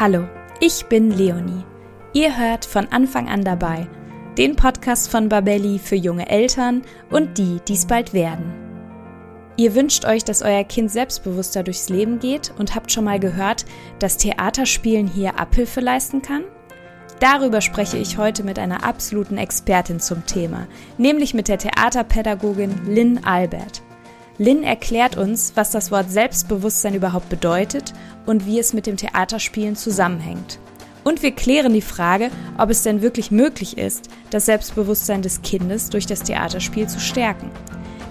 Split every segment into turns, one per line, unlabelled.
Hallo, ich bin Leonie. Ihr hört von Anfang an dabei den Podcast von Babelli für junge Eltern und die, die es bald werden. Ihr wünscht euch, dass euer Kind selbstbewusster durchs Leben geht und habt schon mal gehört, dass Theaterspielen hier Abhilfe leisten kann? Darüber spreche ich heute mit einer absoluten Expertin zum Thema, nämlich mit der Theaterpädagogin Lynn Albert. Lynn erklärt uns, was das Wort Selbstbewusstsein überhaupt bedeutet und wie es mit dem Theaterspielen zusammenhängt. Und wir klären die Frage, ob es denn wirklich möglich ist, das Selbstbewusstsein des Kindes durch das Theaterspiel zu stärken.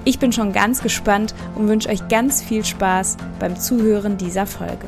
Ich bin schon ganz gespannt und wünsche euch ganz viel Spaß beim Zuhören dieser Folge.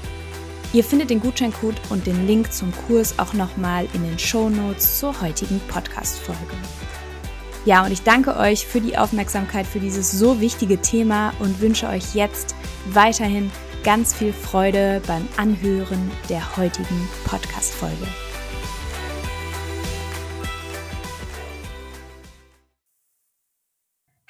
Ihr findet den Gutscheincode und den Link zum Kurs auch nochmal in den Show Notes zur heutigen Podcast-Folge. Ja, und ich danke euch für die Aufmerksamkeit für dieses so wichtige Thema und wünsche euch jetzt weiterhin ganz viel Freude beim Anhören der heutigen Podcast-Folge.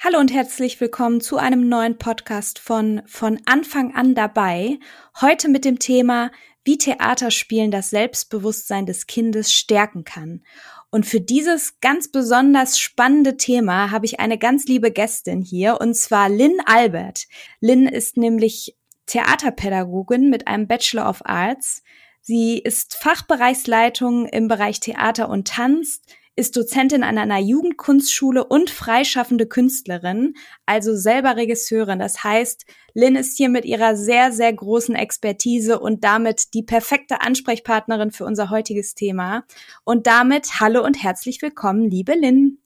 Hallo und herzlich willkommen zu einem neuen Podcast von Von Anfang an dabei. Heute mit dem Thema, wie Theaterspielen das Selbstbewusstsein des Kindes stärken kann. Und für dieses ganz besonders spannende Thema habe ich eine ganz liebe Gästin hier, und zwar Lynn Albert. Lynn ist nämlich Theaterpädagogin mit einem Bachelor of Arts. Sie ist Fachbereichsleitung im Bereich Theater und Tanz, ist Dozentin an einer Jugendkunstschule und freischaffende Künstlerin, also selber Regisseurin. Das heißt, Lynn ist hier mit ihrer sehr, sehr großen Expertise und damit die perfekte Ansprechpartnerin für unser heutiges Thema. Und damit hallo und herzlich willkommen, liebe Lynn.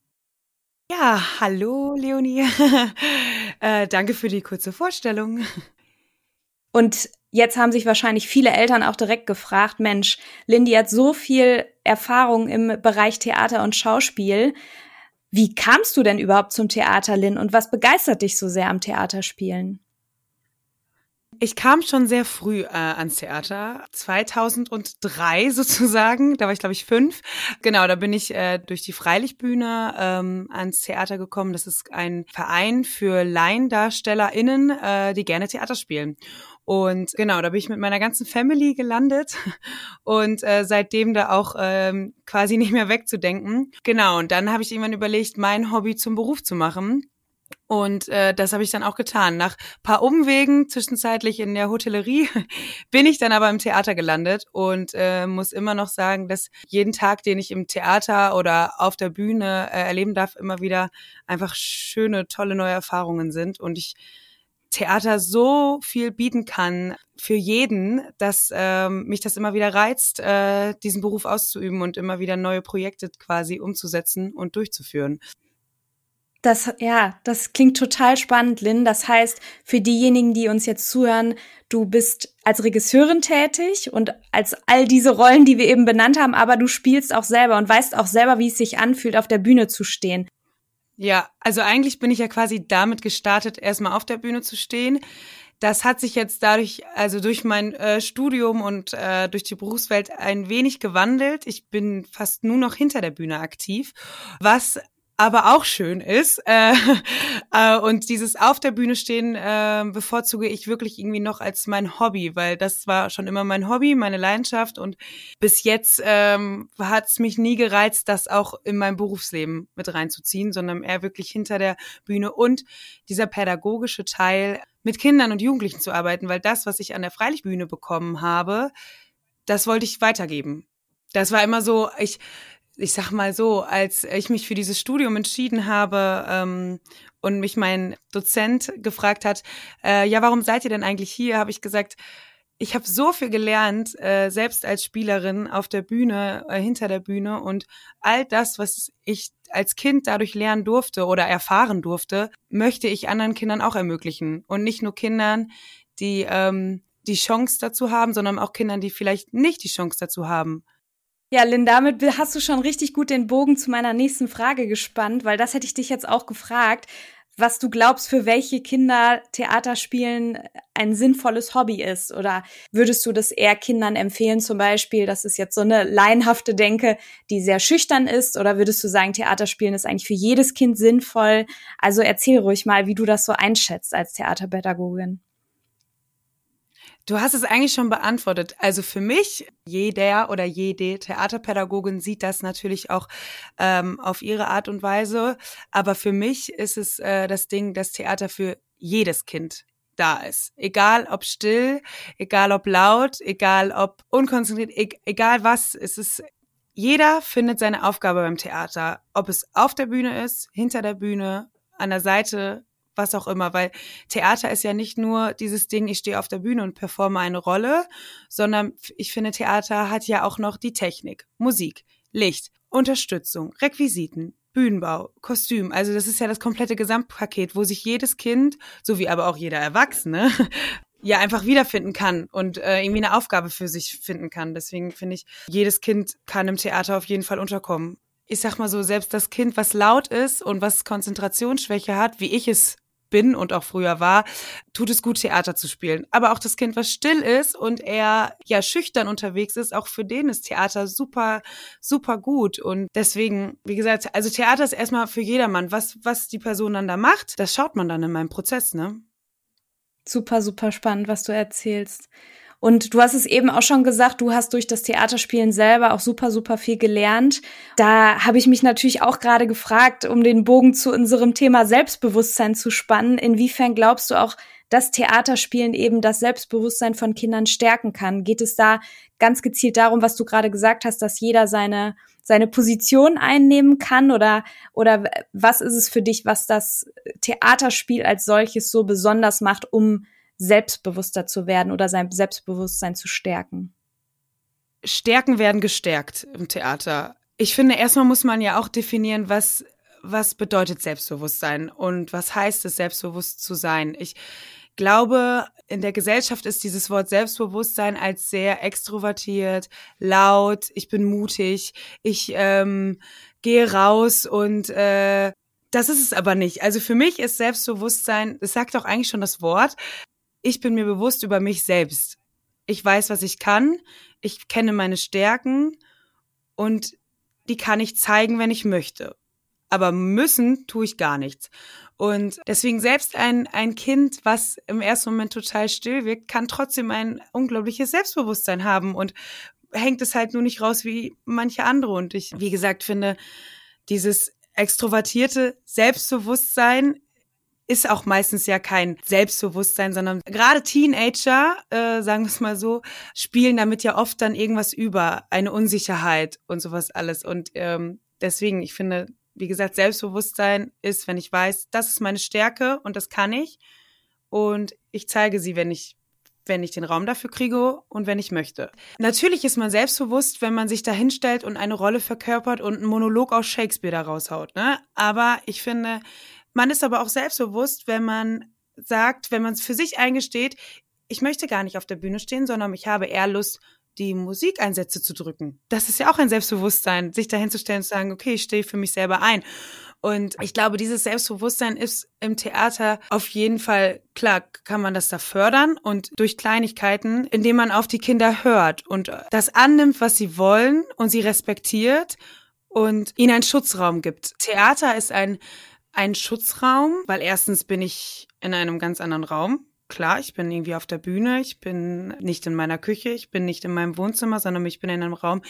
Ja, hallo Leonie. äh, danke für die kurze Vorstellung.
Und jetzt haben sich wahrscheinlich viele Eltern auch direkt gefragt, Mensch, Lindy hat so viel Erfahrung im Bereich Theater und Schauspiel. Wie kamst du denn überhaupt zum Theater, Lynn, und was begeistert dich so sehr am Theaterspielen?
Ich kam schon sehr früh äh, ans Theater, 2003 sozusagen, da war ich glaube ich fünf. Genau, da bin ich äh, durch die Freilichtbühne ähm, ans Theater gekommen. Das ist ein Verein für LaiendarstellerInnen, äh, die gerne Theater spielen. Und genau, da bin ich mit meiner ganzen Family gelandet und äh, seitdem da auch ähm, quasi nicht mehr wegzudenken. Genau, und dann habe ich irgendwann überlegt, mein Hobby zum Beruf zu machen. Und äh, das habe ich dann auch getan. Nach paar Umwegen, zwischenzeitlich in der Hotellerie, bin ich dann aber im Theater gelandet und äh, muss immer noch sagen, dass jeden Tag, den ich im Theater oder auf der Bühne äh, erleben darf, immer wieder einfach schöne, tolle neue Erfahrungen sind. Und ich Theater so viel bieten kann für jeden, dass ähm, mich das immer wieder reizt, äh, diesen Beruf auszuüben und immer wieder neue Projekte quasi umzusetzen und durchzuführen.
Das, ja, das klingt total spannend, Lynn. Das heißt, für diejenigen, die uns jetzt zuhören, du bist als Regisseurin tätig und als all diese Rollen, die wir eben benannt haben, aber du spielst auch selber und weißt auch selber, wie es sich anfühlt, auf der Bühne zu stehen.
Ja, also eigentlich bin ich ja quasi damit gestartet, erstmal auf der Bühne zu stehen. Das hat sich jetzt dadurch, also durch mein äh, Studium und äh, durch die Berufswelt ein wenig gewandelt. Ich bin fast nur noch hinter der Bühne aktiv, was aber auch schön ist. Äh, äh, und dieses auf der Bühne stehen äh, bevorzuge ich wirklich irgendwie noch als mein Hobby, weil das war schon immer mein Hobby, meine Leidenschaft und bis jetzt ähm, hat es mich nie gereizt, das auch in mein Berufsleben mit reinzuziehen, sondern eher wirklich hinter der Bühne und dieser pädagogische Teil mit Kindern und Jugendlichen zu arbeiten, weil das, was ich an der Freilichtbühne bekommen habe, das wollte ich weitergeben. Das war immer so, ich ich sag mal so, als ich mich für dieses Studium entschieden habe ähm, und mich mein Dozent gefragt hat, äh, ja, warum seid ihr denn eigentlich hier, habe ich gesagt, ich habe so viel gelernt, äh, selbst als Spielerin auf der Bühne, äh, hinter der Bühne und all das, was ich als Kind dadurch lernen durfte oder erfahren durfte, möchte ich anderen Kindern auch ermöglichen und nicht nur Kindern, die ähm, die Chance dazu haben, sondern auch Kindern, die vielleicht nicht die Chance dazu haben.
Ja, Lynn, damit hast du schon richtig gut den Bogen zu meiner nächsten Frage gespannt, weil das hätte ich dich jetzt auch gefragt, was du glaubst, für welche Kinder Theaterspielen ein sinnvolles Hobby ist. Oder würdest du das eher Kindern empfehlen, zum Beispiel, das ist jetzt so eine laienhafte Denke, die sehr schüchtern ist? Oder würdest du sagen, Theaterspielen ist eigentlich für jedes Kind sinnvoll? Also erzähl ruhig mal, wie du das so einschätzt als Theaterpädagogin.
Du hast es eigentlich schon beantwortet. Also für mich, jeder oder jede Theaterpädagogin sieht das natürlich auch ähm, auf ihre Art und Weise. Aber für mich ist es äh, das Ding, dass Theater für jedes Kind da ist. Egal ob still, egal ob laut, egal ob unkonzentriert, e egal was, es ist jeder findet seine Aufgabe beim Theater. Ob es auf der Bühne ist, hinter der Bühne, an der Seite, was auch immer, weil Theater ist ja nicht nur dieses Ding, ich stehe auf der Bühne und performe eine Rolle, sondern ich finde, Theater hat ja auch noch die Technik, Musik, Licht, Unterstützung, Requisiten, Bühnenbau, Kostüm. Also das ist ja das komplette Gesamtpaket, wo sich jedes Kind, so wie aber auch jeder Erwachsene, ja einfach wiederfinden kann und äh, irgendwie eine Aufgabe für sich finden kann. Deswegen finde ich, jedes Kind kann im Theater auf jeden Fall unterkommen. Ich sag mal so, selbst das Kind, was laut ist und was Konzentrationsschwäche hat, wie ich es bin und auch früher war, tut es gut, Theater zu spielen. Aber auch das Kind, was still ist und eher ja schüchtern unterwegs ist, auch für den ist Theater super, super gut. Und deswegen, wie gesagt, also Theater ist erstmal für jedermann. Was, was die Person dann da macht, das schaut man dann in meinem Prozess, ne?
Super, super spannend, was du erzählst. Und du hast es eben auch schon gesagt, du hast durch das Theaterspielen selber auch super, super viel gelernt. Da habe ich mich natürlich auch gerade gefragt, um den Bogen zu unserem Thema Selbstbewusstsein zu spannen. Inwiefern glaubst du auch, dass Theaterspielen eben das Selbstbewusstsein von Kindern stärken kann? Geht es da ganz gezielt darum, was du gerade gesagt hast, dass jeder seine seine Position einnehmen kann oder oder was ist es für dich, was das Theaterspiel als solches so besonders macht, um selbstbewusster zu werden oder sein Selbstbewusstsein zu stärken?
Stärken werden gestärkt im Theater. Ich finde, erstmal muss man ja auch definieren, was, was bedeutet Selbstbewusstsein und was heißt es, selbstbewusst zu sein. Ich glaube, in der Gesellschaft ist dieses Wort Selbstbewusstsein als sehr extrovertiert, laut, ich bin mutig, ich ähm, gehe raus und äh, das ist es aber nicht. Also für mich ist Selbstbewusstsein, es sagt auch eigentlich schon das Wort, ich bin mir bewusst über mich selbst. Ich weiß, was ich kann. Ich kenne meine Stärken und die kann ich zeigen, wenn ich möchte. Aber müssen tue ich gar nichts. Und deswegen selbst ein, ein Kind, was im ersten Moment total still wirkt, kann trotzdem ein unglaubliches Selbstbewusstsein haben und hängt es halt nur nicht raus wie manche andere. Und ich, wie gesagt, finde, dieses extrovertierte Selbstbewusstsein ist auch meistens ja kein Selbstbewusstsein, sondern gerade Teenager, äh, sagen wir es mal so, spielen damit ja oft dann irgendwas über, eine Unsicherheit und sowas alles. Und ähm, deswegen, ich finde, wie gesagt, Selbstbewusstsein ist, wenn ich weiß, das ist meine Stärke und das kann ich. und ich zeige sie, wenn ich wenn ich den Raum dafür kriege und wenn ich möchte. Natürlich ist man selbstbewusst, wenn man sich da hinstellt und eine Rolle verkörpert und einen Monolog aus Shakespeare da raushaut, ne? Aber ich finde, man ist aber auch selbstbewusst, wenn man sagt, wenn man es für sich eingesteht, ich möchte gar nicht auf der Bühne stehen, sondern ich habe eher Lust, die Musikeinsätze zu drücken. Das ist ja auch ein Selbstbewusstsein, sich dahinzustellen und zu sagen, okay, ich stehe für mich selber ein. Und ich glaube, dieses Selbstbewusstsein ist im Theater auf jeden Fall, klar, kann man das da fördern und durch Kleinigkeiten, indem man auf die Kinder hört und das annimmt, was sie wollen und sie respektiert und ihnen einen Schutzraum gibt. Theater ist ein, ein Schutzraum, weil erstens bin ich in einem ganz anderen Raum klar, ich bin irgendwie auf der Bühne, ich bin nicht in meiner Küche, ich bin nicht in meinem Wohnzimmer, sondern ich bin in einem Raum,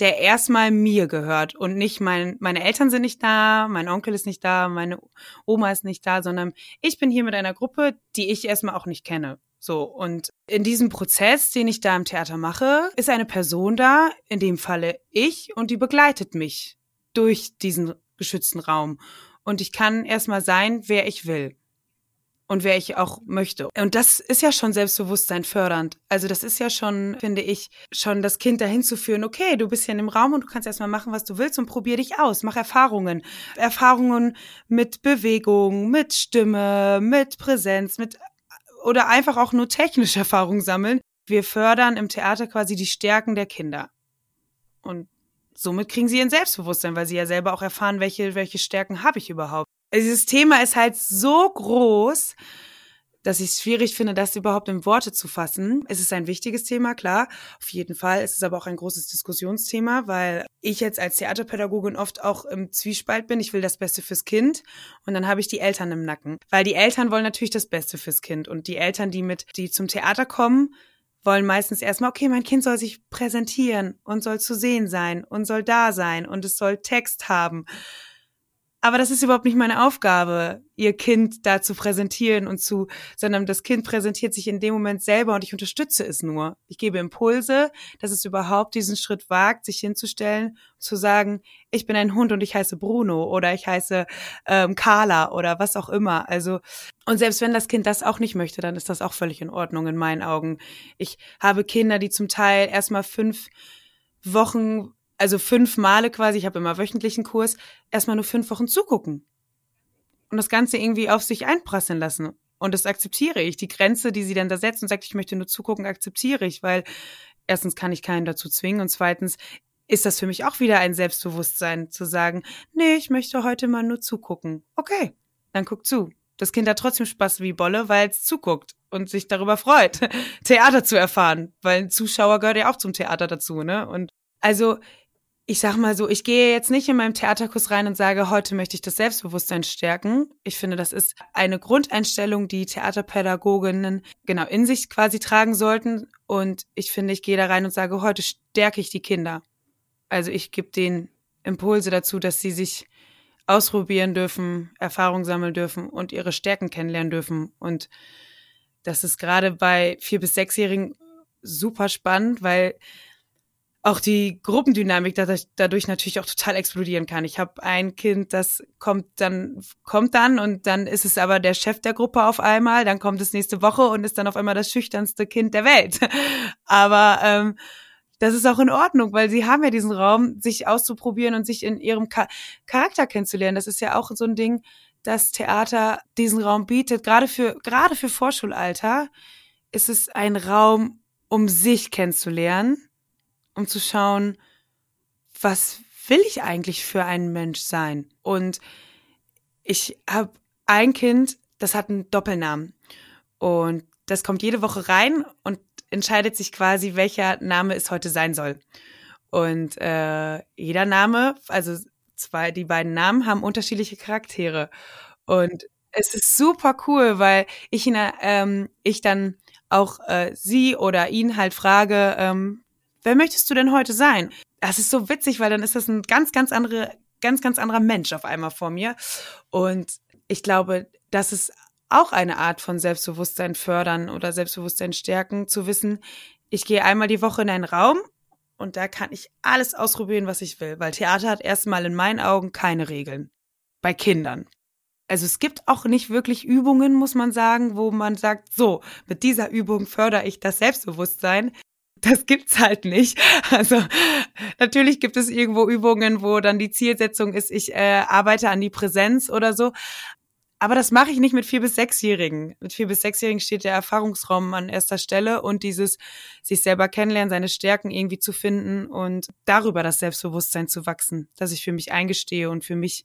der erstmal mir gehört und nicht mein, meine Eltern sind nicht da, mein Onkel ist nicht da, meine Oma ist nicht da, sondern ich bin hier mit einer Gruppe, die ich erstmal auch nicht kenne. So, und in diesem Prozess, den ich da im Theater mache, ist eine Person da, in dem Falle ich, und die begleitet mich durch diesen geschützten Raum. Und ich kann erstmal sein, wer ich will und wer ich auch möchte. Und das ist ja schon Selbstbewusstsein fördernd. Also das ist ja schon, finde ich, schon das Kind dahin zu führen, okay, du bist hier in dem Raum und du kannst erstmal machen, was du willst und probier dich aus, mach Erfahrungen. Erfahrungen mit Bewegung, mit Stimme, mit Präsenz, mit oder einfach auch nur technische Erfahrungen sammeln. Wir fördern im Theater quasi die Stärken der Kinder. Und somit kriegen sie ein Selbstbewusstsein, weil sie ja selber auch erfahren, welche, welche Stärken habe ich überhaupt. Dieses Thema ist halt so groß, dass ich es schwierig finde, das überhaupt in Worte zu fassen. Es ist ein wichtiges Thema, klar, auf jeden Fall. Es ist aber auch ein großes Diskussionsthema, weil ich jetzt als Theaterpädagogin oft auch im Zwiespalt bin. Ich will das Beste fürs Kind und dann habe ich die Eltern im Nacken, weil die Eltern wollen natürlich das Beste fürs Kind und die Eltern, die mit, die zum Theater kommen, wollen meistens erstmal, okay, mein Kind soll sich präsentieren und soll zu sehen sein und soll da sein und es soll Text haben. Aber das ist überhaupt nicht meine Aufgabe, ihr Kind da zu präsentieren und zu, sondern das Kind präsentiert sich in dem Moment selber und ich unterstütze es nur. Ich gebe Impulse, dass es überhaupt diesen Schritt wagt, sich hinzustellen, zu sagen, ich bin ein Hund und ich heiße Bruno oder ich heiße ähm, Carla oder was auch immer. Also, und selbst wenn das Kind das auch nicht möchte, dann ist das auch völlig in Ordnung in meinen Augen. Ich habe Kinder, die zum Teil erstmal fünf Wochen also fünf Male quasi, ich habe immer wöchentlichen Kurs, erstmal nur fünf Wochen zugucken. Und das Ganze irgendwie auf sich einprasseln lassen. Und das akzeptiere ich. Die Grenze, die sie dann da setzt und sagt, ich möchte nur zugucken, akzeptiere ich, weil erstens kann ich keinen dazu zwingen und zweitens ist das für mich auch wieder ein Selbstbewusstsein zu sagen, nee, ich möchte heute mal nur zugucken. Okay, dann guck zu. Das Kind hat trotzdem Spaß wie Bolle, weil es zuguckt und sich darüber freut, Theater zu erfahren, weil ein Zuschauer gehört ja auch zum Theater dazu, ne? Und also ich sag mal so, ich gehe jetzt nicht in meinem Theaterkurs rein und sage, heute möchte ich das Selbstbewusstsein stärken. Ich finde, das ist eine Grundeinstellung, die Theaterpädagoginnen genau in sich quasi tragen sollten. Und ich finde, ich gehe da rein und sage, heute stärke ich die Kinder. Also ich gebe denen Impulse dazu, dass sie sich ausprobieren dürfen, Erfahrung sammeln dürfen und ihre Stärken kennenlernen dürfen. Und das ist gerade bei vier bis sechsjährigen super spannend, weil auch die Gruppendynamik dadurch, natürlich auch total explodieren kann. Ich habe ein Kind, das kommt dann kommt dann und dann ist es aber der Chef der Gruppe auf einmal, dann kommt es nächste Woche und ist dann auf einmal das schüchternste Kind der Welt. aber ähm, das ist auch in Ordnung, weil sie haben ja diesen Raum, sich auszuprobieren und sich in ihrem Charakter kennenzulernen. Das ist ja auch so ein Ding, dass Theater diesen Raum bietet. Gerade für gerade für Vorschulalter ist es ein Raum, um sich kennenzulernen um zu schauen, was will ich eigentlich für ein Mensch sein? Und ich habe ein Kind, das hat einen Doppelnamen. Und das kommt jede Woche rein und entscheidet sich quasi, welcher Name es heute sein soll. Und äh, jeder Name, also zwei, die beiden Namen haben unterschiedliche Charaktere. Und es ist super cool, weil ich ihn, ähm, ich dann auch äh, sie oder ihn halt frage, ähm, wer möchtest du denn heute sein? Das ist so witzig, weil dann ist das ein ganz, ganz andere, ganz, ganz anderer Mensch auf einmal vor mir. Und ich glaube, das ist auch eine Art von Selbstbewusstsein fördern oder Selbstbewusstsein stärken, zu wissen, ich gehe einmal die Woche in einen Raum und da kann ich alles ausprobieren, was ich will, weil Theater hat erstmal in meinen Augen keine Regeln. Bei Kindern. also es gibt auch nicht wirklich Übungen, muss man sagen, wo man sagt, so, mit dieser Übung fördere ich das Selbstbewusstsein. Das gibt's halt nicht. Also natürlich gibt es irgendwo Übungen, wo dann die Zielsetzung ist, ich äh, arbeite an die Präsenz oder so. Aber das mache ich nicht mit vier bis sechsjährigen. Mit vier bis sechsjährigen steht der Erfahrungsraum an erster Stelle und dieses sich selber kennenlernen, seine Stärken irgendwie zu finden und darüber das Selbstbewusstsein zu wachsen, dass ich für mich eingestehe und für mich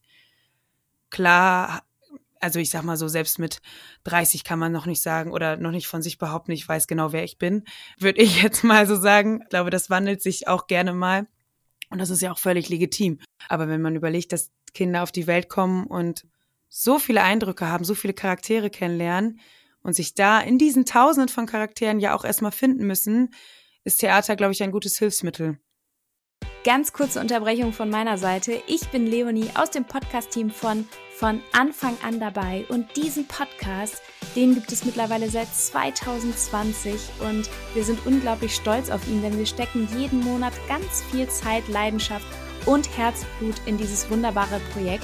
klar also ich sag mal so, selbst mit 30 kann man noch nicht sagen oder noch nicht von sich behaupten, ich weiß genau, wer ich bin, würde ich jetzt mal so sagen. Ich glaube, das wandelt sich auch gerne mal. Und das ist ja auch völlig legitim. Aber wenn man überlegt, dass Kinder auf die Welt kommen und so viele Eindrücke haben, so viele Charaktere kennenlernen und sich da in diesen Tausenden von Charakteren ja auch erstmal finden müssen, ist Theater, glaube ich, ein gutes Hilfsmittel.
Ganz kurze Unterbrechung von meiner Seite. Ich bin Leonie aus dem Podcast-Team von Von Anfang an dabei. Und diesen Podcast, den gibt es mittlerweile seit 2020 und wir sind unglaublich stolz auf ihn, denn wir stecken jeden Monat ganz viel Zeit, Leidenschaft und Herzblut in dieses wunderbare Projekt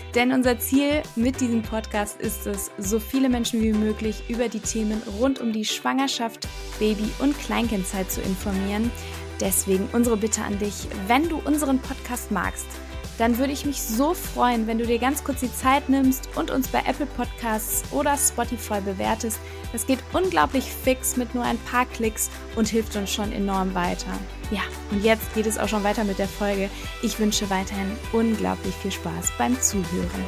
Denn unser Ziel mit diesem Podcast ist es, so viele Menschen wie möglich über die Themen rund um die Schwangerschaft, Baby- und Kleinkindzeit zu informieren. Deswegen unsere Bitte an dich, wenn du unseren Podcast magst, dann würde ich mich so freuen, wenn du dir ganz kurz die Zeit nimmst und uns bei Apple Podcasts oder Spotify bewertest. Das geht unglaublich fix mit nur ein paar Klicks und hilft uns schon enorm weiter. Ja, und jetzt geht es auch schon weiter mit der Folge. Ich wünsche weiterhin unglaublich viel Spaß beim Zuhören.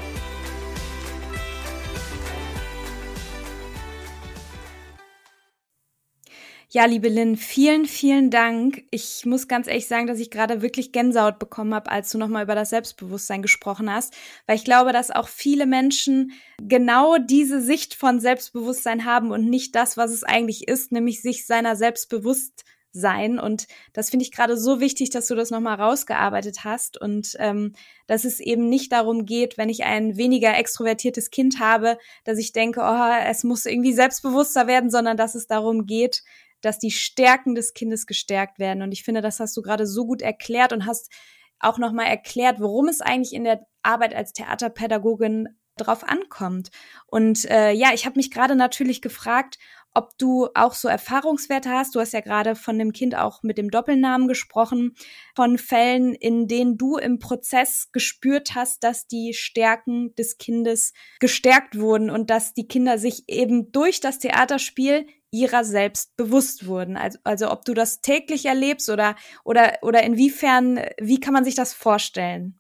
Ja, liebe Lynn, vielen, vielen Dank. Ich muss ganz ehrlich sagen, dass ich gerade wirklich Gänsehaut bekommen habe, als du nochmal über das Selbstbewusstsein gesprochen hast, weil ich glaube, dass auch viele Menschen genau diese Sicht von Selbstbewusstsein haben und nicht das, was es eigentlich ist, nämlich sich seiner selbstbewusst sein. Und das finde ich gerade so wichtig, dass du das nochmal rausgearbeitet hast und ähm, dass es eben nicht darum geht, wenn ich ein weniger extrovertiertes Kind habe, dass ich denke, oh, es muss irgendwie selbstbewusster werden, sondern dass es darum geht, dass die Stärken des Kindes gestärkt werden. Und ich finde, das hast du gerade so gut erklärt und hast auch nochmal erklärt, worum es eigentlich in der Arbeit als Theaterpädagogin drauf ankommt. Und äh, ja, ich habe mich gerade natürlich gefragt, ob du auch so Erfahrungswerte hast. Du hast ja gerade von dem Kind auch mit dem Doppelnamen gesprochen, von Fällen, in denen du im Prozess gespürt hast, dass die Stärken des Kindes gestärkt wurden und dass die Kinder sich eben durch das Theaterspiel ihrer selbst bewusst wurden. Also, also ob du das täglich erlebst oder, oder, oder inwiefern, wie kann man sich das vorstellen?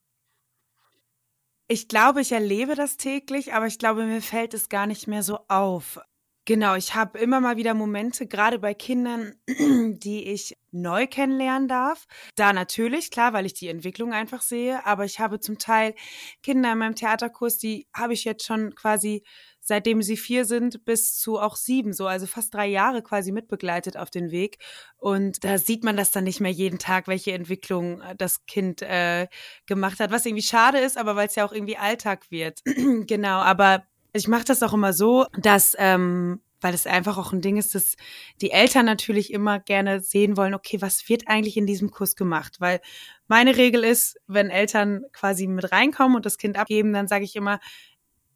Ich glaube, ich erlebe das täglich, aber ich glaube, mir fällt es gar nicht mehr so auf. Genau, ich habe immer mal wieder Momente, gerade bei Kindern, die ich neu kennenlernen darf. Da natürlich, klar, weil ich die Entwicklung einfach sehe, aber ich habe zum Teil Kinder in meinem Theaterkurs, die habe ich jetzt schon quasi seitdem sie vier sind bis zu auch sieben, so also fast drei Jahre quasi mitbegleitet auf den Weg. Und da sieht man das dann nicht mehr jeden Tag, welche Entwicklung äh, das Kind äh, gemacht hat, was irgendwie schade ist, aber weil es ja auch irgendwie Alltag wird. genau, aber ich mache das auch immer so, dass ähm, weil es einfach auch ein Ding ist, dass die Eltern natürlich immer gerne sehen wollen, okay, was wird eigentlich in diesem Kurs gemacht? Weil meine Regel ist, wenn Eltern quasi mit reinkommen und das Kind abgeben, dann sage ich immer,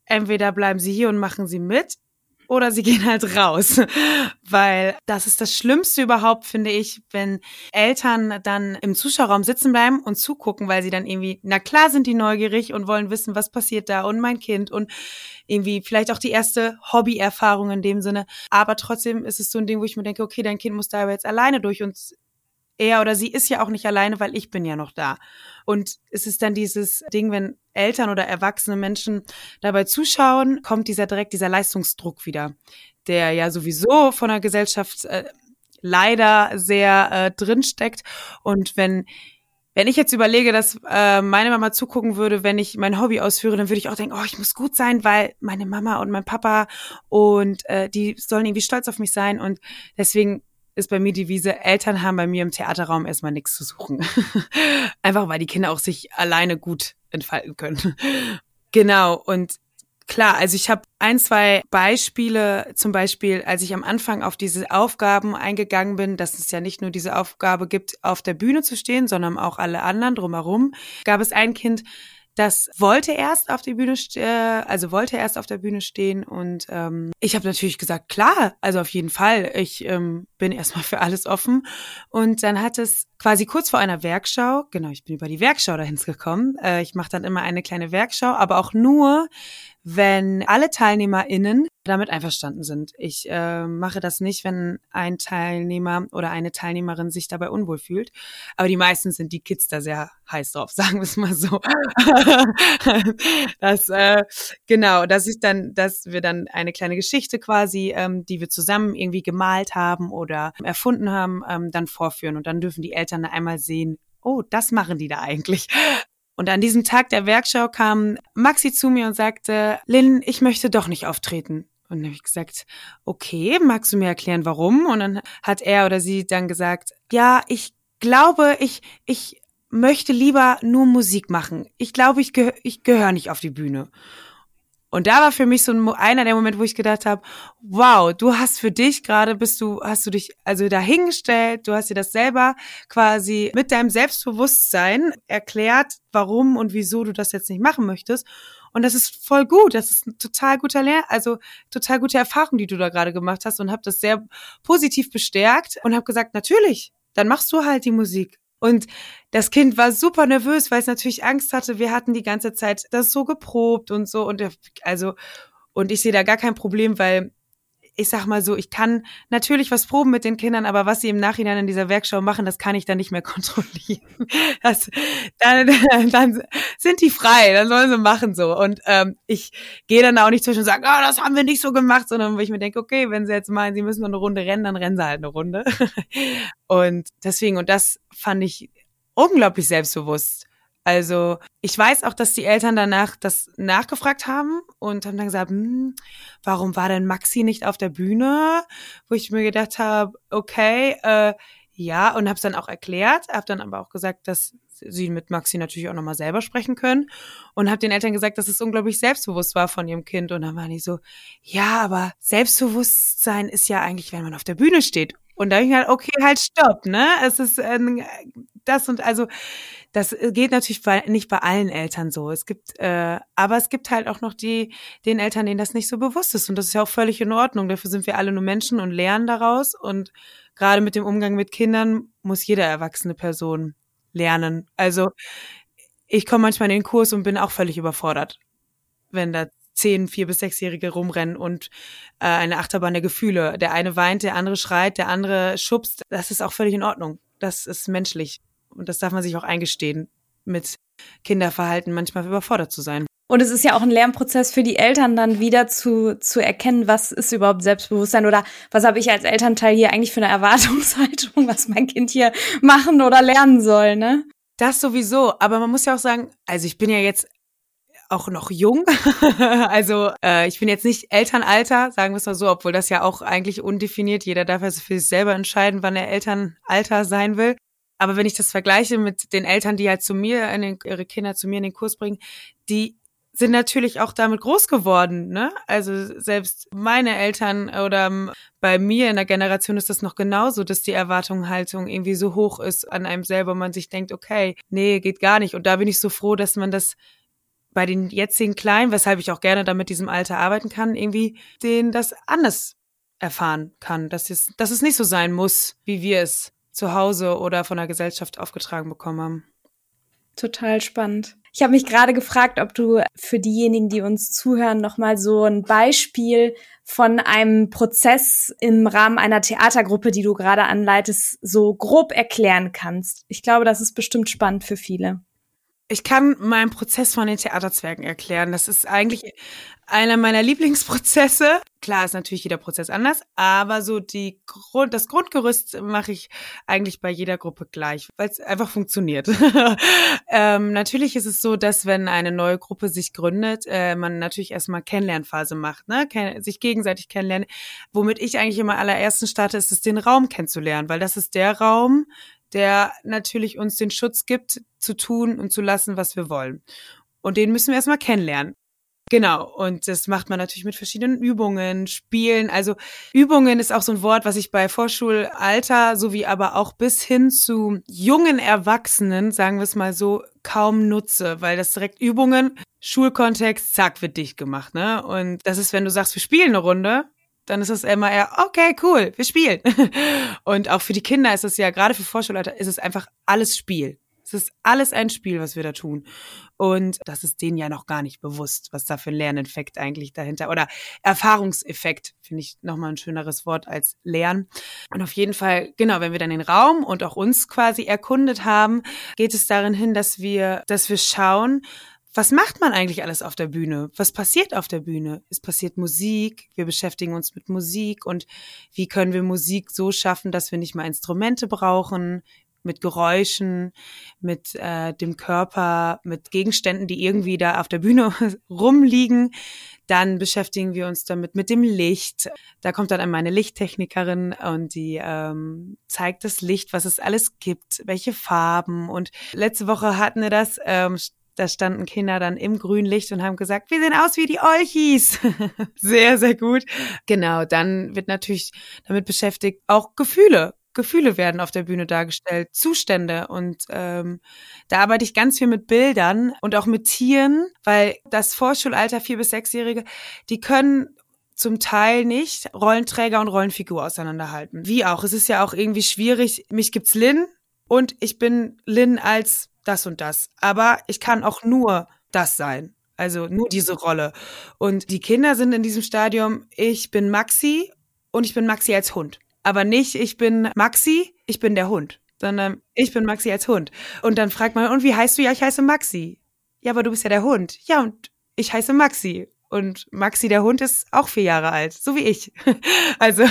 entweder bleiben sie hier und machen sie mit oder sie gehen halt raus. Weil das ist das Schlimmste überhaupt, finde ich, wenn Eltern dann im Zuschauerraum sitzen bleiben und zugucken, weil sie dann irgendwie, na klar sind die neugierig und wollen wissen, was passiert da und mein Kind und irgendwie vielleicht auch die erste Hobbyerfahrung in dem Sinne. Aber trotzdem ist es so ein Ding, wo ich mir denke, okay, dein Kind muss da aber jetzt alleine durch und er oder sie ist ja auch nicht alleine, weil ich bin ja noch da. Und es ist dann dieses Ding, wenn Eltern oder erwachsene Menschen dabei zuschauen, kommt dieser direkt dieser Leistungsdruck wieder, der ja sowieso von der Gesellschaft äh, leider sehr äh, drin steckt. Und wenn wenn ich jetzt überlege, dass äh, meine Mama zugucken würde, wenn ich mein Hobby ausführe, dann würde ich auch denken, oh, ich muss gut sein, weil meine Mama und mein Papa und äh, die sollen irgendwie stolz auf mich sein. Und deswegen ist bei mir die Wiese, Eltern haben bei mir im Theaterraum erstmal nichts zu suchen. Einfach weil die Kinder auch sich alleine gut entfalten können. genau, und Klar, also ich habe ein, zwei Beispiele, zum Beispiel, als ich am Anfang auf diese Aufgaben eingegangen bin, dass es ja nicht nur diese Aufgabe gibt, auf der Bühne zu stehen, sondern auch alle anderen drumherum, gab es ein Kind, das wollte erst auf die Bühne, äh, also wollte erst auf der Bühne stehen und ähm, ich habe natürlich gesagt, klar, also auf jeden Fall, ich ähm, bin erstmal für alles offen. Und dann hat es quasi kurz vor einer Werkschau, genau, ich bin über die Werkschau dahin gekommen, äh, ich mache dann immer eine kleine Werkschau, aber auch nur, wenn alle TeilnehmerInnen damit einverstanden sind. Ich äh, mache das nicht, wenn ein Teilnehmer oder eine Teilnehmerin sich dabei unwohl fühlt. Aber die meisten sind die Kids da sehr heiß drauf, sagen wir es mal so. das, äh, genau, dass ich dann, dass wir dann eine kleine Geschichte quasi, ähm, die wir zusammen irgendwie gemalt haben oder erfunden haben, ähm, dann vorführen. Und dann dürfen die Eltern einmal sehen, oh, das machen die da eigentlich. Und an diesem Tag der Werkschau kam Maxi zu mir und sagte, Lynn, ich möchte doch nicht auftreten. Und dann habe ich gesagt, okay, magst du mir erklären, warum? Und dann hat er oder sie dann gesagt, ja, ich glaube, ich, ich möchte lieber nur Musik machen. Ich glaube, ich, geh ich gehöre nicht auf die Bühne. Und da war für mich so ein, einer der Momente, wo ich gedacht habe, wow, du hast für dich gerade, bist du, hast du dich also dahingestellt, du hast dir das selber quasi mit deinem Selbstbewusstsein erklärt, warum und wieso du das jetzt nicht machen möchtest. Und das ist voll gut. Das ist ein total guter Lehr, also total gute Erfahrung, die du da gerade gemacht hast und habe das sehr positiv bestärkt und habe gesagt, natürlich, dann machst du halt die Musik. Und das Kind war super nervös, weil es natürlich Angst hatte. Wir hatten die ganze Zeit das so geprobt und so und also und ich sehe da gar kein Problem, weil ich sag mal so, ich kann natürlich was proben mit den Kindern, aber was sie im Nachhinein in dieser Werkschau machen, das kann ich dann nicht mehr kontrollieren. Das, dann, dann sind die frei, dann sollen sie machen so. Und ähm, ich gehe dann auch nicht zwischen und sage, oh, das haben wir nicht so gemacht, sondern wo ich mir denke, okay, wenn sie jetzt meinen, sie müssen nur eine Runde rennen, dann rennen sie halt eine Runde. Und deswegen, und das fand ich unglaublich selbstbewusst also ich weiß auch, dass die Eltern danach das nachgefragt haben und haben dann gesagt, hm, warum war denn Maxi nicht auf der Bühne? Wo ich mir gedacht habe, okay, äh, ja, und habe es dann auch erklärt, habe dann aber auch gesagt, dass sie mit Maxi natürlich auch nochmal selber sprechen können und habe den Eltern gesagt, dass es unglaublich selbstbewusst war von ihrem Kind und dann waren die so, ja, aber Selbstbewusstsein ist ja eigentlich, wenn man auf der Bühne steht. Und da habe ich halt, okay, halt stopp, ne? Es ist äh, das und also das geht natürlich bei, nicht bei allen Eltern so. Es gibt, äh, aber es gibt halt auch noch die, den Eltern, denen das nicht so bewusst ist. Und das ist ja auch völlig in Ordnung. Dafür sind wir alle nur Menschen und lernen daraus. Und gerade mit dem Umgang mit Kindern muss jede erwachsene Person lernen. Also ich komme manchmal in den Kurs und bin auch völlig überfordert, wenn da zehn, vier bis sechsjährige rumrennen und äh, eine Achterbahn der Gefühle. Der eine weint, der andere schreit, der andere schubst. Das ist auch völlig in Ordnung. Das ist menschlich. Und das darf man sich auch eingestehen, mit Kinderverhalten manchmal überfordert zu sein.
Und es ist ja auch ein Lernprozess für die Eltern dann wieder zu, zu erkennen, was ist überhaupt Selbstbewusstsein oder was habe ich als Elternteil hier eigentlich für eine Erwartungshaltung, was mein Kind hier machen oder lernen soll, ne?
Das sowieso, aber man muss ja auch sagen, also ich bin ja jetzt auch noch jung. also äh, ich bin jetzt nicht Elternalter, sagen wir es mal so, obwohl das ja auch eigentlich undefiniert. Jeder darf also für sich selber entscheiden, wann er Elternalter sein will. Aber wenn ich das vergleiche mit den Eltern, die halt zu mir, in den, ihre Kinder zu mir in den Kurs bringen, die sind natürlich auch damit groß geworden, ne? Also selbst meine Eltern oder bei mir in der Generation ist das noch genauso, dass die Erwartungshaltung irgendwie so hoch ist an einem selber, man sich denkt, okay, nee, geht gar nicht. Und da bin ich so froh, dass man das bei den jetzigen Kleinen, weshalb ich auch gerne da mit diesem Alter arbeiten kann, irgendwie denen das anders erfahren kann, dass es, dass es nicht so sein muss, wie wir es zu Hause oder von der Gesellschaft aufgetragen bekommen haben.
Total spannend. Ich habe mich gerade gefragt, ob du für diejenigen, die uns zuhören, nochmal so ein Beispiel von einem Prozess im Rahmen einer Theatergruppe, die du gerade anleitest, so grob erklären kannst. Ich glaube, das ist bestimmt spannend für viele.
Ich kann meinen Prozess von den Theaterzwergen erklären. Das ist eigentlich einer meiner Lieblingsprozesse. Klar ist natürlich jeder Prozess anders, aber so die Grund, das Grundgerüst mache ich eigentlich bei jeder Gruppe gleich, weil es einfach funktioniert. ähm, natürlich ist es so, dass wenn eine neue Gruppe sich gründet, äh, man natürlich erstmal Kennenlernphase macht, ne? Ken sich gegenseitig kennenlernen. Womit ich eigentlich immer allerersten starte, ist es, den Raum kennenzulernen, weil das ist der Raum, der natürlich uns den Schutz gibt, zu tun und zu lassen, was wir wollen. Und den müssen wir erstmal kennenlernen. Genau, und das macht man natürlich mit verschiedenen Übungen, Spielen. Also Übungen ist auch so ein Wort, was ich bei Vorschulalter sowie aber auch bis hin zu jungen Erwachsenen, sagen wir es mal so, kaum nutze, weil das direkt Übungen, Schulkontext, zack, wird dicht gemacht, ne? Und das ist, wenn du sagst, wir spielen eine Runde, dann ist es immer eher, okay, cool, wir spielen. Und auch für die Kinder ist es ja, gerade für Vorschulalter, ist es einfach alles Spiel. Es ist alles ein Spiel, was wir da tun. Und das ist denen ja noch gar nicht bewusst, was da für ein Lerneffekt eigentlich dahinter oder Erfahrungseffekt, finde ich nochmal ein schöneres Wort als Lernen. Und auf jeden Fall, genau, wenn wir dann den Raum und auch uns quasi erkundet haben, geht es darin hin, dass wir, dass wir schauen, was macht man eigentlich alles auf der Bühne? Was passiert auf der Bühne? Es passiert Musik, wir beschäftigen uns mit Musik und wie können wir Musik so schaffen, dass wir nicht mal Instrumente brauchen, mit Geräuschen, mit äh, dem Körper, mit Gegenständen, die irgendwie da auf der Bühne rumliegen. Dann beschäftigen wir uns damit mit dem Licht. Da kommt dann meine Lichttechnikerin und die ähm, zeigt das Licht, was es alles gibt, welche Farben. Und letzte Woche hatten wir das. Ähm, da standen Kinder dann im Grünlicht und haben gesagt, wir sehen aus wie die Olchis. sehr, sehr gut. Genau, dann wird natürlich damit beschäftigt, auch Gefühle. Gefühle werden auf der Bühne dargestellt, Zustände und ähm, da arbeite ich ganz viel mit Bildern und auch mit Tieren, weil das Vorschulalter vier bis sechsjährige, die können zum Teil nicht Rollenträger und Rollenfigur auseinanderhalten. Wie auch, es ist ja auch irgendwie schwierig. Mich gibt's Lin und ich bin Lin als das und das. Aber ich kann auch nur das sein. Also nur diese Rolle. Und die Kinder sind in diesem Stadium, ich bin Maxi und ich bin Maxi als Hund. Aber nicht, ich bin Maxi, ich bin der Hund. Sondern ich bin Maxi als Hund. Und dann fragt man, und wie heißt du? Ja, ich heiße Maxi. Ja, aber du bist ja der Hund. Ja, und ich heiße Maxi. Und Maxi, der Hund, ist auch vier Jahre alt, so wie ich. Also,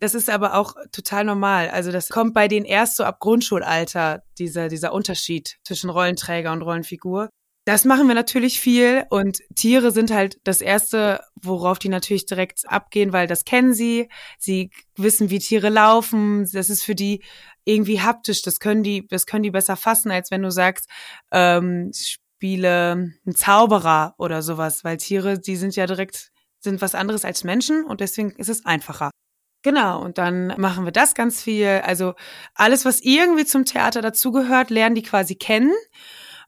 das ist aber auch total normal. Also, das kommt bei denen erst so ab Grundschulalter, dieser, dieser Unterschied zwischen Rollenträger und Rollenfigur. Das machen wir natürlich viel und Tiere sind halt das erste, worauf die natürlich direkt abgehen, weil das kennen sie. Sie wissen, wie Tiere laufen. Das ist für die irgendwie haptisch. Das können die, das können die besser fassen, als wenn du sagst, ähm, spiele einen Zauberer oder sowas, weil Tiere, die sind ja direkt, sind was anderes als Menschen und deswegen ist es einfacher. Genau, und dann machen wir das ganz viel. Also alles, was irgendwie zum Theater dazugehört, lernen die quasi kennen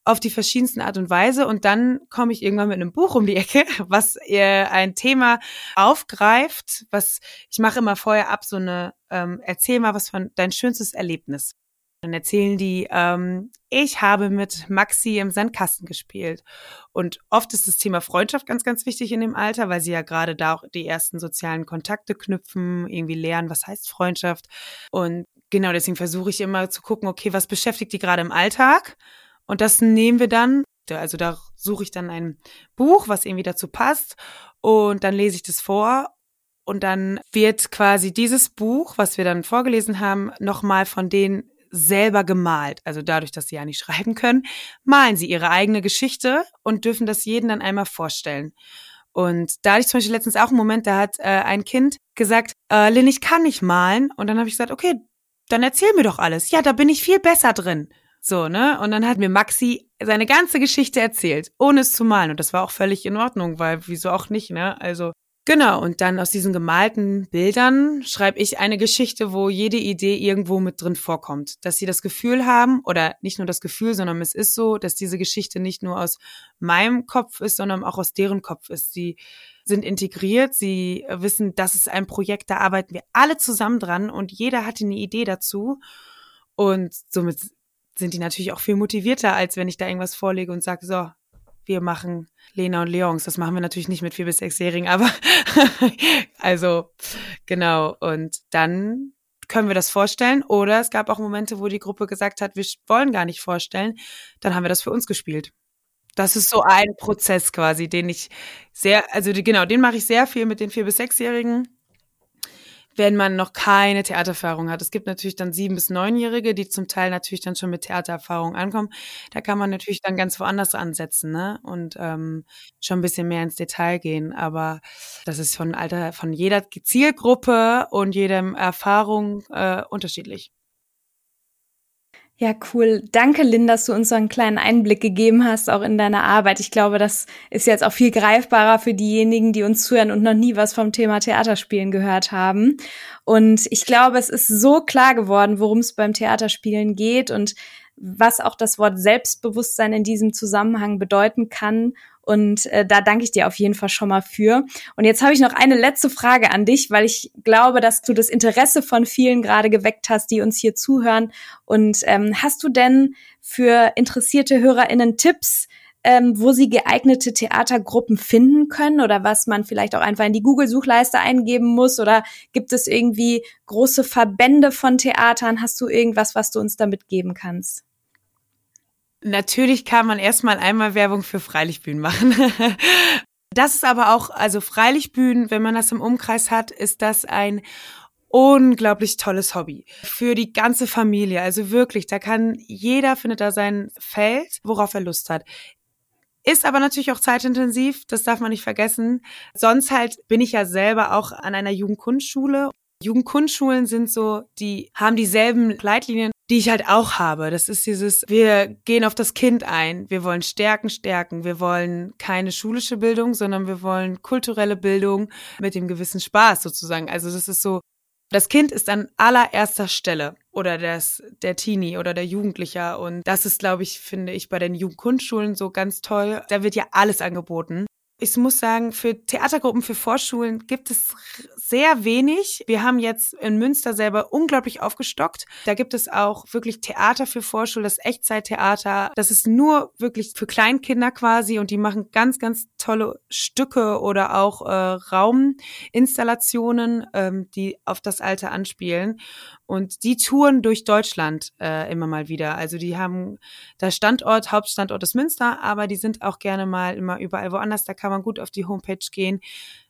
auf die verschiedensten Art und Weise. Und dann komme ich irgendwann mit einem Buch um die Ecke, was ihr ein Thema aufgreift, was ich mache immer vorher ab, so eine, ähm, erzähl mal was von dein schönstes Erlebnis. Dann erzählen die, ähm, ich habe mit Maxi im Sandkasten gespielt. Und oft ist das Thema Freundschaft ganz, ganz wichtig in dem Alter, weil sie ja gerade da auch die ersten sozialen Kontakte knüpfen, irgendwie lernen, was heißt Freundschaft. Und genau deswegen versuche ich immer zu gucken, okay, was beschäftigt die gerade im Alltag? Und das nehmen wir dann, also da suche ich dann ein Buch, was irgendwie dazu passt. Und dann lese ich das vor und dann wird quasi dieses Buch, was wir dann vorgelesen haben, nochmal von denen selber gemalt. Also dadurch, dass sie ja nicht schreiben können, malen sie ihre eigene Geschichte und dürfen das jeden dann einmal vorstellen. Und da hatte ich zum Beispiel letztens auch einen Moment, da hat äh, ein Kind gesagt, äh, Lynn, ich kann nicht malen. Und dann habe ich gesagt, okay, dann erzähl mir doch alles. Ja, da bin ich viel besser drin. So, ne? Und dann hat mir Maxi seine ganze Geschichte erzählt, ohne es zu malen. Und das war auch völlig in Ordnung, weil wieso auch nicht, ne? Also Genau, und dann aus diesen gemalten Bildern schreibe ich eine Geschichte, wo jede Idee irgendwo mit drin vorkommt. Dass sie das Gefühl haben, oder nicht nur das Gefühl, sondern es ist so, dass diese Geschichte nicht nur aus meinem Kopf ist, sondern auch aus deren Kopf ist. Sie sind integriert, sie wissen, das ist ein Projekt, da arbeiten wir alle zusammen dran und jeder hatte eine Idee dazu. Und somit sind die natürlich auch viel motivierter, als wenn ich da irgendwas vorlege und sage, so, wir machen Lena und Leons. Das machen wir natürlich nicht mit vier bis sechsjährigen, aber also genau. Und dann können wir das vorstellen? Oder es gab auch Momente, wo die Gruppe gesagt hat, wir wollen gar nicht vorstellen. Dann haben wir das für uns gespielt. Das ist so ein Prozess quasi, den ich sehr, also die, genau, den mache ich sehr viel mit den vier bis sechsjährigen wenn man noch keine Theatererfahrung hat. Es gibt natürlich dann sieben bis neunjährige, die zum Teil natürlich dann schon mit Theatererfahrung ankommen. Da kann man natürlich dann ganz woanders ansetzen, ne? Und ähm, schon ein bisschen mehr ins Detail gehen. Aber das ist von Alter, von jeder Zielgruppe und jedem Erfahrung äh, unterschiedlich.
Ja, cool. Danke, Lynn, dass du uns so einen kleinen Einblick gegeben hast, auch in deine Arbeit. Ich glaube, das ist jetzt auch viel greifbarer für diejenigen, die uns zuhören und noch nie was vom Thema Theaterspielen gehört haben. Und ich glaube, es ist so klar geworden, worum es beim Theaterspielen geht und was auch das Wort Selbstbewusstsein in diesem Zusammenhang bedeuten kann und äh, da danke ich dir auf jeden Fall schon mal für. Und jetzt habe ich noch eine letzte Frage an dich, weil ich glaube, dass du das Interesse von vielen gerade geweckt hast, die uns hier zuhören. Und ähm, hast du denn für interessierte HörerInnen Tipps, ähm, wo sie geeignete Theatergruppen finden können oder was man vielleicht auch einfach in die Google-Suchleiste eingeben muss? Oder gibt es irgendwie große Verbände von Theatern? Hast du irgendwas, was du uns damit geben kannst?
Natürlich kann man erstmal einmal Werbung für Freilichtbühnen machen. Das ist aber auch, also Freilichtbühnen, wenn man das im Umkreis hat, ist das ein unglaublich tolles Hobby für die ganze Familie. Also wirklich, da kann jeder findet da sein Feld, worauf er Lust hat. Ist aber natürlich auch zeitintensiv, das darf man nicht vergessen. Sonst halt bin ich ja selber auch an einer Jugendkunstschule. Jugendkundschulen sind so, die haben dieselben Leitlinien die ich halt auch habe. Das ist dieses, wir gehen auf das Kind ein, wir wollen Stärken stärken, wir wollen keine schulische Bildung, sondern wir wollen kulturelle Bildung mit dem gewissen Spaß sozusagen. Also das ist so, das Kind ist an allererster Stelle oder das, der Teenie oder der Jugendlicher und das ist, glaube ich, finde ich bei den Jugendkundschulen so ganz toll. Da wird ja alles angeboten. Ich muss sagen, für Theatergruppen, für Vorschulen gibt es sehr wenig. Wir haben jetzt in Münster selber unglaublich aufgestockt. Da gibt es auch wirklich Theater für Vorschule, das Echtzeittheater. Das ist nur wirklich für Kleinkinder quasi und die machen ganz, ganz tolle Stücke oder auch äh, Rauminstallationen, ähm, die auf das Alter anspielen. Und die touren durch Deutschland äh, immer mal wieder. Also die haben der Standort, Hauptstandort ist Münster, aber die sind auch gerne mal immer überall woanders. Da kann man gut auf die Homepage gehen,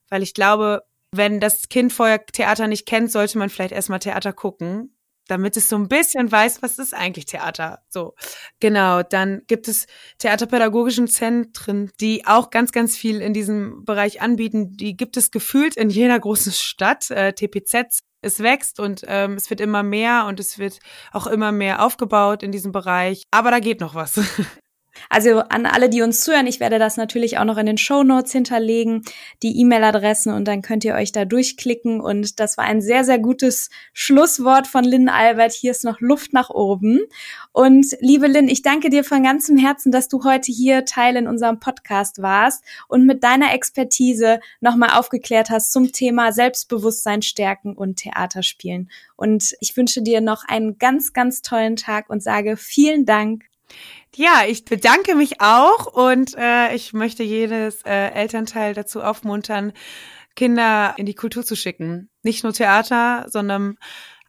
weil ich glaube, wenn das Kind vorher Theater nicht kennt, sollte man vielleicht erstmal Theater gucken, damit es so ein bisschen weiß, was ist eigentlich Theater. So, genau. Dann gibt es theaterpädagogischen Zentren, die auch ganz, ganz viel in diesem Bereich anbieten. Die gibt es gefühlt in jeder großen Stadt. Äh, TPZ, es wächst und ähm, es wird immer mehr und es wird auch immer mehr aufgebaut in diesem Bereich. Aber da geht noch was.
Also an alle, die uns zuhören, ich werde das natürlich auch noch in den Show Notes hinterlegen, die E-Mail-Adressen und dann könnt ihr euch da durchklicken. Und das war ein sehr, sehr gutes Schlusswort von Lynn Albert. Hier ist noch Luft nach oben. Und liebe Lynn, ich danke dir von ganzem Herzen, dass du heute hier Teil in unserem Podcast warst und mit deiner Expertise nochmal aufgeklärt hast zum Thema Selbstbewusstsein stärken und Theaterspielen. Und ich wünsche dir noch einen ganz, ganz tollen Tag und sage vielen Dank.
Ja, ich bedanke mich auch und äh, ich möchte jedes äh, Elternteil dazu aufmuntern, Kinder in die Kultur zu schicken. Nicht nur Theater, sondern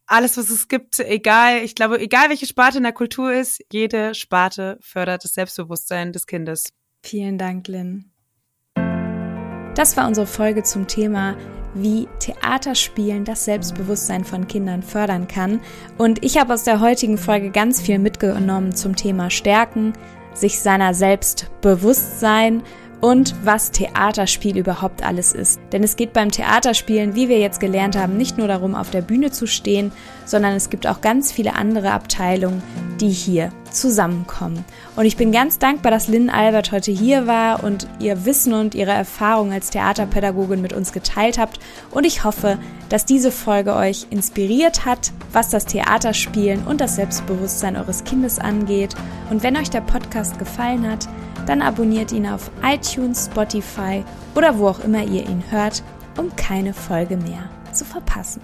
alles, was es gibt, egal, ich glaube, egal welche Sparte in der Kultur ist, jede Sparte fördert das Selbstbewusstsein des Kindes.
Vielen Dank, Lynn. Das war unsere Folge zum Thema wie Theaterspielen das Selbstbewusstsein von Kindern fördern kann. Und ich habe aus der heutigen Folge ganz viel mitgenommen zum Thema Stärken, sich seiner selbst bewusst sein und was Theaterspiel überhaupt alles ist. Denn es geht beim Theaterspielen, wie wir jetzt gelernt haben, nicht nur darum, auf der Bühne zu stehen, sondern es gibt auch ganz viele andere Abteilungen, die hier zusammenkommen. Und ich bin ganz dankbar, dass Lynn Albert heute hier war und ihr Wissen und ihre Erfahrung als Theaterpädagogin mit uns geteilt habt. Und ich hoffe, dass diese Folge euch inspiriert hat, was das Theaterspielen und das Selbstbewusstsein eures Kindes angeht. Und wenn euch der Podcast gefallen hat, dann abonniert ihn auf iTunes, Spotify oder wo auch immer ihr ihn hört, um keine Folge mehr zu verpassen.